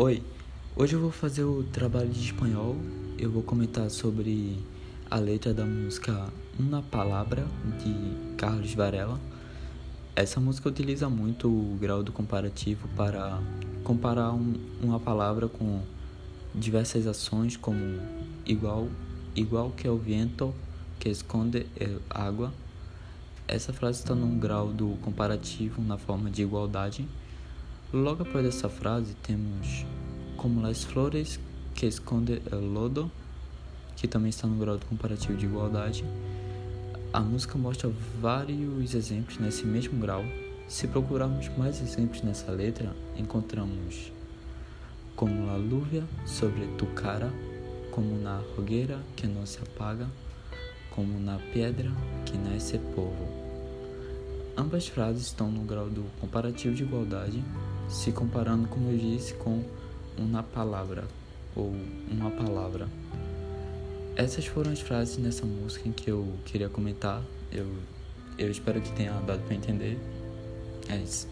Oi, hoje eu vou fazer o trabalho de espanhol. Eu vou comentar sobre a letra da música Uma Palavra de Carlos Varela. Essa música utiliza muito o grau do comparativo para comparar um, uma palavra com diversas ações, como igual, igual que é o vento que esconde água. Essa frase está num grau do comparativo na forma de igualdade. Logo após essa frase temos como las flores que esconde el lodo, que também está no grau comparativo de igualdade. A música mostra vários exemplos nesse mesmo grau. Se procurarmos mais exemplos nessa letra, encontramos como la lluvia sobre tu cara, como na fogueira que não se apaga, como na pedra que nasce povo. Ambas frases estão no grau do comparativo de igualdade, se comparando, como eu disse, com uma palavra ou uma palavra. Essas foram as frases nessa música que eu queria comentar. Eu, eu espero que tenha dado para entender. É isso.